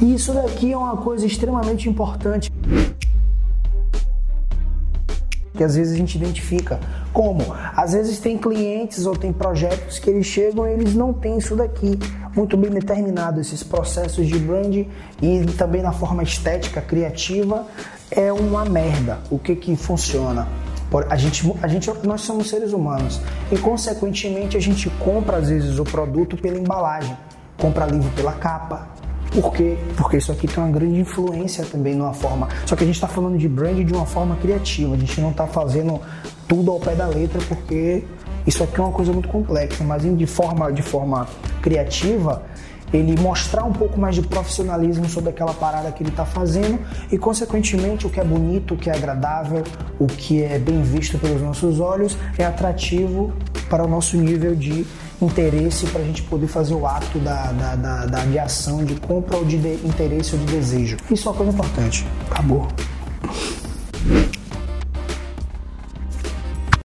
E isso daqui é uma coisa extremamente importante que às vezes a gente identifica. Como? Às vezes tem clientes ou tem projetos que eles chegam e eles não têm isso daqui muito bem determinado, esses processos de brand e também na forma estética, criativa, é uma merda. O que que funciona? A gente, a gente, nós somos seres humanos e, consequentemente, a gente compra às vezes o produto pela embalagem, compra livro pela capa, por quê? Porque isso aqui tem uma grande influência também numa forma. Só que a gente está falando de brand de uma forma criativa. A gente não está fazendo tudo ao pé da letra porque isso aqui é uma coisa muito complexa. Mas de forma, de forma criativa, ele mostrar um pouco mais de profissionalismo sobre aquela parada que ele está fazendo e, consequentemente, o que é bonito, o que é agradável, o que é bem visto pelos nossos olhos é atrativo para o nosso nível de interesse para a gente poder fazer o ato da, da, da, da de ação, de compra ou de, de interesse ou de desejo. Isso é uma coisa importante. Acabou.